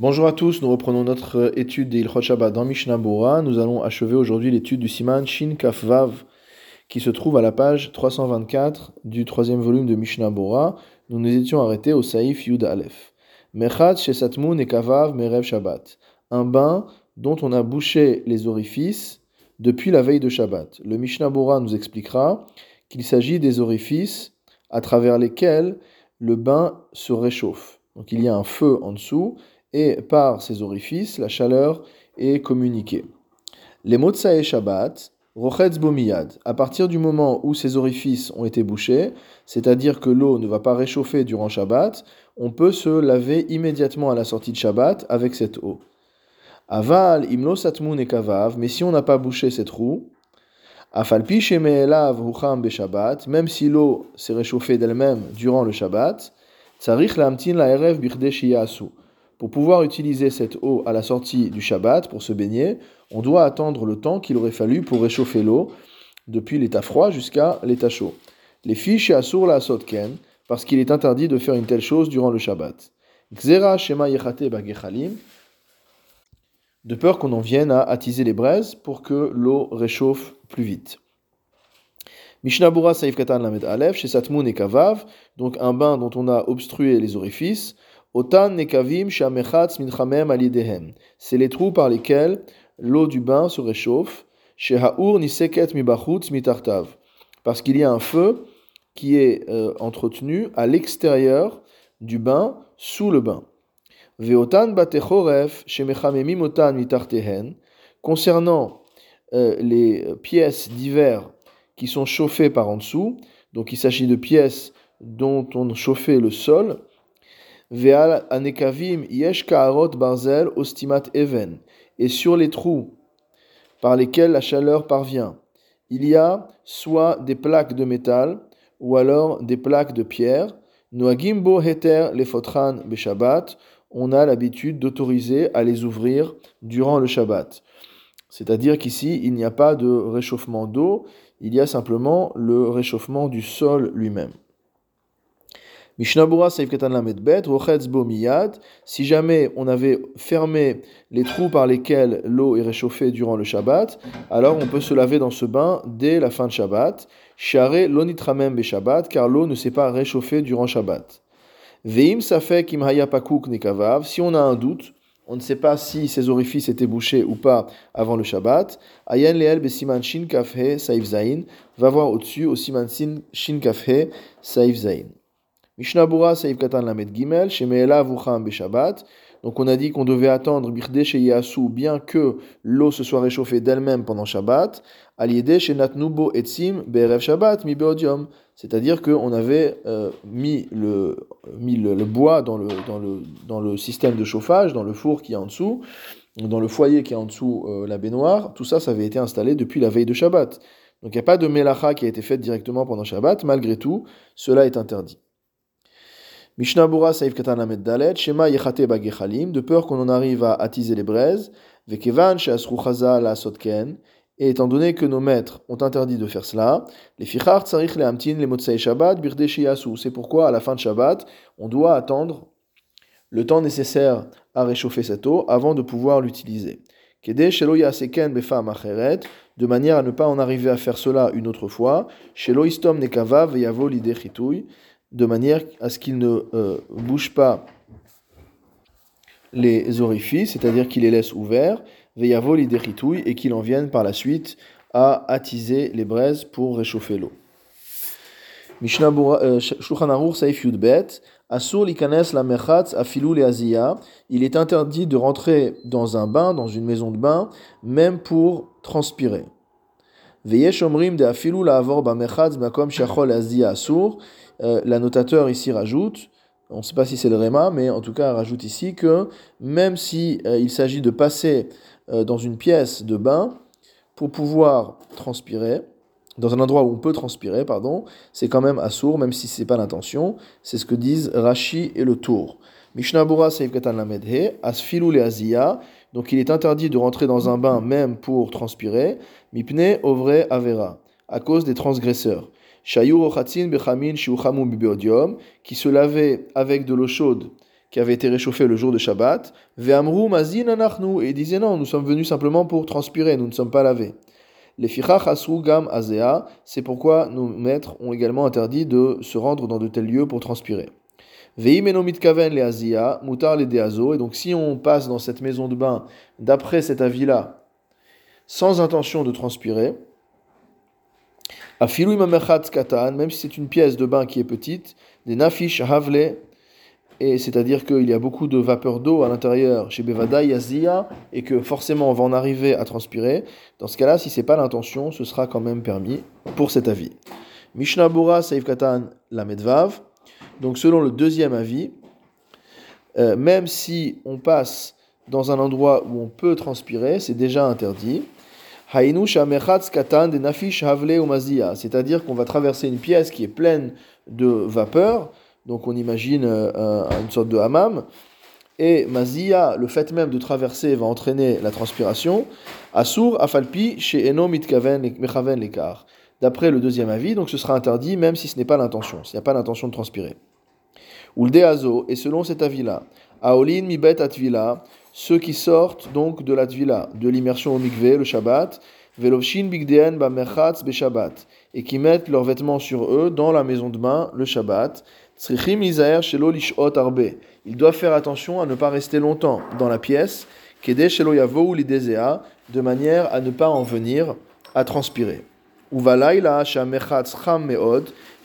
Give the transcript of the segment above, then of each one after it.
Bonjour à tous, nous reprenons notre étude des Ilchot Shabbat dans Mishnah. Nous allons achever aujourd'hui l'étude du Siman Shin Kaf Vav qui se trouve à la page 324 du troisième volume de Mishnah. Nous nous étions arrêtés au Saïf Yud Aleph. Mechat Shesatmun et Kavav Merev Shabbat. Un bain dont on a bouché les orifices depuis la veille de Shabbat. Le Mishnah nous expliquera qu'il s'agit des orifices à travers lesquels le bain se réchauffe. Donc il y a un feu en dessous et par ces orifices, la chaleur est communiquée. Les et Shabbat, Rochetz Bomiyad, à partir du moment où ces orifices ont été bouchés, c'est-à-dire que l'eau ne va pas réchauffer durant Shabbat, on peut se laver immédiatement à la sortie de Shabbat avec cette eau. Aval, Imlo Satmun et Kavav, mais si on n'a pas bouché cette roue, Afalpi Shemeelav Hucham Shabbat, même si l'eau s'est réchauffée d'elle-même durant le Shabbat, Tsarich Lamtin la Erev pour pouvoir utiliser cette eau à la sortie du Shabbat pour se baigner, on doit attendre le temps qu'il aurait fallu pour réchauffer l'eau depuis l'état froid jusqu'à l'état chaud. Les fiches asur la sotken parce qu'il est interdit de faire une telle chose durant le Shabbat. Xera shema bagechalim de peur qu'on en vienne à attiser les braises pour que l'eau réchauffe plus vite. Mishnabura Saif Katan Lamed Aleph, chez Satmoun et Kavav, donc un bain dont on a obstrué les orifices, C'est les trous par lesquels l'eau du bain se réchauffe. Niseket. Parce qu'il y a un feu qui est euh, entretenu à l'extérieur du bain, sous le bain. Veotan batechoref shemechamemim otan mitartehen. Concernant euh, les pièces d'hiver qui sont chauffées par en dessous, donc il s'agit de pièces dont on chauffait le sol, Veal anekavim yesh barzel ostimat even. Et sur les trous par lesquels la chaleur parvient, il y a soit des plaques de métal ou alors des plaques de pierre. Heter lefotran beshabbat. On a l'habitude d'autoriser à les ouvrir durant le Shabbat. C'est-à-dire qu'ici, il n'y a pas de réchauffement d'eau, il y a simplement le réchauffement du sol lui-même. Mishnabura Saif Katan Bet, Bo Miyad, si jamais on avait fermé les trous par lesquels l'eau est réchauffée durant le Shabbat, alors on peut se laver dans ce bain dès la fin de Shabbat. Share Lonitramem Be Shabbat, car l'eau ne s'est pas réchauffée durant Shabbat. Veim Safek Imhaya Pakuk Nekavav, si on a un doute, on ne sait pas si ces orifices étaient bouchés ou pas avant le Shabbat. Ayen Leel Besiman Shin Kafhe Saif Zain, va voir au-dessus au Siman Shin Kafhe Saif Zain. Mishnabura Saïf Katan Lamed Gimel, Shemeela Vucham Beshabbat. Donc on a dit qu'on devait attendre Birde Yasu, bien que l'eau se soit réchauffée d'elle-même pendant Shabbat, Aliede Shenatnubo Etzim Berev Shabbat Mi Beodium. C'est-à-dire qu'on avait euh, mis, le, bois dans le système de chauffage, dans le four qui est en dessous, dans le foyer qui est en dessous euh, la baignoire. Tout ça, ça avait été installé depuis la veille de Shabbat. Donc il n'y a pas de melacha qui a été faite directement pendant Shabbat. Malgré tout, cela est interdit. Mishnabura Saif Katan Dalet, Shema Yechate Bagechalim, de peur qu'on en arrive à attiser les braises, Vekevan Shasru la Sotken, et étant donné que nos maîtres ont interdit de faire cela, les Fichar Tsarich le Amtin le Motsai Shabbat Birde Shiyasu, c'est pourquoi à la fin de Shabbat, on doit attendre le temps nécessaire à réchauffer cette eau avant de pouvoir l'utiliser. Kede Shelo Yaseken Befam Acheret, de manière à ne pas en arriver à faire cela une autre fois, Shelo Istom Nekava Veyavo Lide Chitouy, de manière à ce qu'il ne euh, bouge pas les orifices, c'est-à-dire qu'il les laisse ouverts, et qu'il en vienne par la suite à attiser les braises pour réchauffer l'eau. Mishnah euh, le il est interdit de rentrer dans un bain, dans une maison de bain, même pour transpirer. L'annotateur ici rajoute, on ne sait pas si c'est le Réma, mais en tout cas rajoute ici que même si euh, il s'agit de passer euh, dans une pièce de bain pour pouvoir transpirer, dans un endroit où on peut transpirer, pardon, c'est quand même assour, même si ce n'est pas l'intention. C'est ce que disent Rashi et le Tour. Mishnabura Saïf Katan Lamedhe, Asfilou le Azia, donc il est interdit de rentrer dans un bain même pour transpirer, Mipne Ovre Avera, à cause des transgresseurs qui se lavait avec de l'eau chaude qui avait été réchauffé le jour de Shabbat. Ve'amru mazin anachnu. Et ils disaient non, nous sommes venus simplement pour transpirer, nous ne sommes pas lavés. Les fichach gam azea. C'est pourquoi nos maîtres ont également interdit de se rendre dans de tels lieux pour transpirer. Et donc si on passe dans cette maison de bain d'après cet avis-là, sans intention de transpirer, katan, même si c'est une pièce de bain qui est petite, des nafish havle, et c'est-à-dire qu'il y a beaucoup de vapeur d'eau à l'intérieur chez Bevada Yazia, et que forcément on va en arriver à transpirer, dans ce cas-là, si c'est pas l'intention, ce sera quand même permis pour cet avis. Mishnah Bura Saif Katan la Medvav, donc selon le deuxième avis, euh, même si on passe dans un endroit où on peut transpirer, c'est déjà interdit. c'est-à-dire qu'on va traverser une pièce qui est pleine de vapeur, donc on imagine euh, une sorte de hammam. Et mazia, le fait même de traverser va entraîner la transpiration. Asur afalpi chez eno mitkaven l'écart. D'après le deuxième avis, donc ce sera interdit même si ce n'est pas l'intention, s'il n'y a pas l'intention de transpirer. Uldeazo, et selon cet avis-là, aolin mibet atvila, ceux qui sortent donc de la tvila, de l'immersion au mikveh, le Shabbat, velovshin bigdeen ba be Shabbat, et qui mettent leurs vêtements sur eux dans la maison de bain le Shabbat, il doit faire attention à ne pas rester longtemps dans la pièce, de manière à ne pas en venir à transpirer.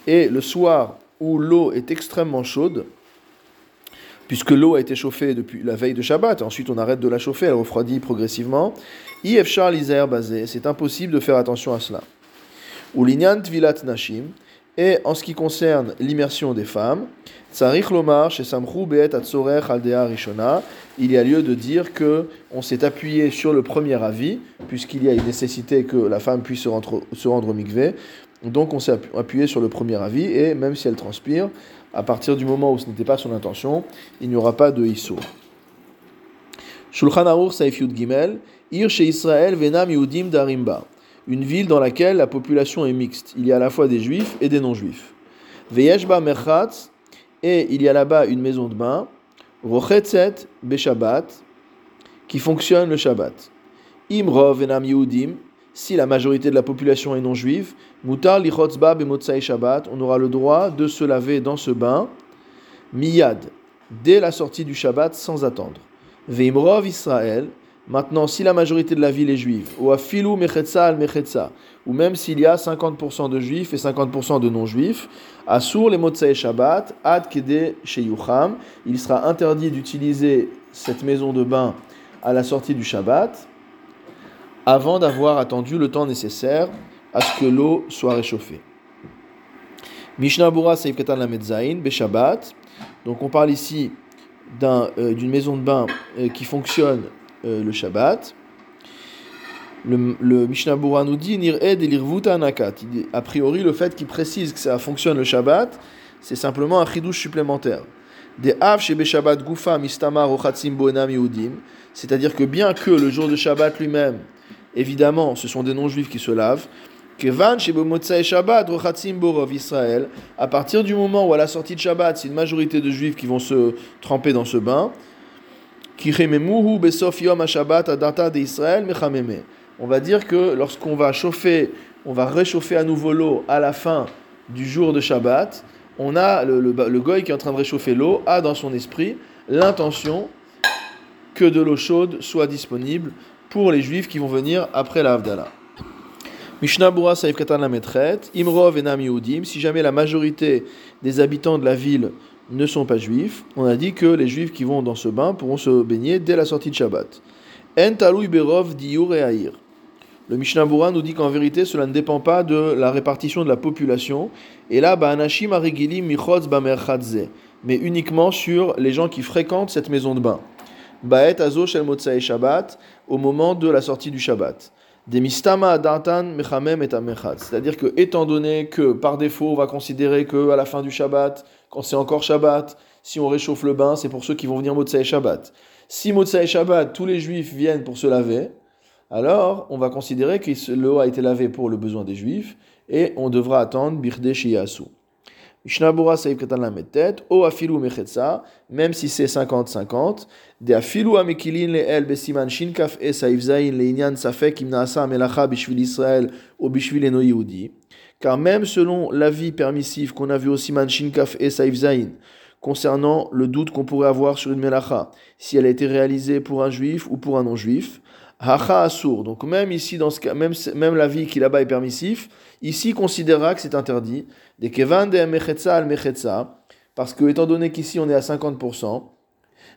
Et le soir où l'eau est extrêmement chaude, puisque l'eau a été chauffée depuis la veille de Shabbat, ensuite on arrête de la chauffer, elle refroidit progressivement, c'est impossible de faire attention à cela. Ou nashim, et en ce qui concerne l'immersion des femmes, il y a lieu de dire que on s'est appuyé sur le premier avis, puisqu'il y a une nécessité que la femme puisse se rendre, au mikveh. Donc on s'est appuyé sur le premier avis, et même si elle transpire, à partir du moment où ce n'était pas son intention, il n'y aura pas de hisso. Shulchan Gimel, Ir Venam Yehudim Darimba une ville dans laquelle la population est mixte. Il y a à la fois des juifs et des non-juifs. Veyeshba merchatz, et il y a là-bas une maison de bain, rochetzet beshabbat, qui fonctionne le Shabbat. Imrov enam Yehudim, si la majorité de la population est non-juive, mutar lichotzba bemotzai Shabbat, on aura le droit de se laver dans ce bain, miyad, dès la sortie du Shabbat sans attendre. Veimrov Israël, Maintenant, si la majorité de la ville est juive, ou à filou al ou même s'il y a 50% de juifs et 50% de non-juifs, à sour les motsai Shabbat, ad kede sheyucham, il sera interdit d'utiliser cette maison de bain à la sortie du Shabbat, avant d'avoir attendu le temps nécessaire à ce que l'eau soit réchauffée. Mishnah Bura Seif Katan Lamed Be Shabbat. Donc on parle ici euh, d'une maison de bain euh, qui fonctionne euh, le Shabbat. Le, Mishnah Bura nous dit Nir ed anakat. A priori, le fait qu'il précise que ça fonctionne le Shabbat, c'est simplement un chidouche supplémentaire. Des av Shabbat gufa mistamar C'est-à-dire que bien que le jour de Shabbat lui-même, évidemment, ce sont des non-juifs qui se lavent, Kevan Shabbat borov Israël, à partir du moment où à la sortie de Shabbat, c'est une majorité de juifs qui vont se tremper dans ce bain, on va dire que lorsqu'on va chauffer, on va réchauffer à nouveau l'eau à la fin du jour de Shabbat, on a le, le, goy qui est en train de réchauffer l'eau a dans son esprit l'intention que de l'eau chaude soit disponible pour les juifs qui vont venir après la Havdalah. Mishnah Bura Saif Katan la Imrov et si jamais la majorité des habitants de la ville ne sont pas juifs, on a dit que les juifs qui vont dans ce bain pourront se baigner dès la sortie de Shabbat. Et Le Mishnah Bura nous dit qu'en vérité, cela ne dépend pas de la répartition de la population. Et là, mais uniquement sur les gens qui fréquentent cette maison de bain. Baet azo shel Shabbat, au moment de la sortie du Shabbat. C'est-à-dire que, étant donné que par défaut, on va considérer que à la fin du Shabbat, quand c'est encore Shabbat, si on réchauffe le bain, c'est pour ceux qui vont venir Motsai Shabbat. Si Motsai Shabbat, tous les juifs viennent pour se laver, alors on va considérer que l'eau a été lavée pour le besoin des juifs et on devra attendre Birde Shiyasu. Mishnabura Saïf Katan la tête, O Afilu Mechetza, même si c'est 50-50, De Afilu Amikilin le El Besiman Shinkaf E Saïf Zain le Inyan Safek Imnaasa Melacha Bishvil Israël ou Bishvil Eno Yehudi. Car même selon l'avis permissif qu'on a vu au Siman Shinkaf E Saïf Zain, concernant le doute qu'on pourrait avoir sur une Melacha, si elle a été réalisée pour un juif ou pour un non-juif, Hacha Asur. Donc même ici, dans ce cas, même, même l'avis qui là-bas est permissif, ici considérera que c'est interdit. Des Kevan de al Mechetza, parce que étant donné qu'ici on est à 50%,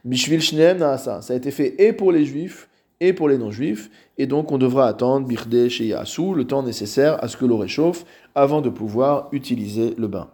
Bishvil Shneem Naasa, ça a été fait et pour les juifs et pour les non-juifs, et donc on devra attendre Birde le temps nécessaire à ce que l'eau réchauffe avant de pouvoir utiliser le bain.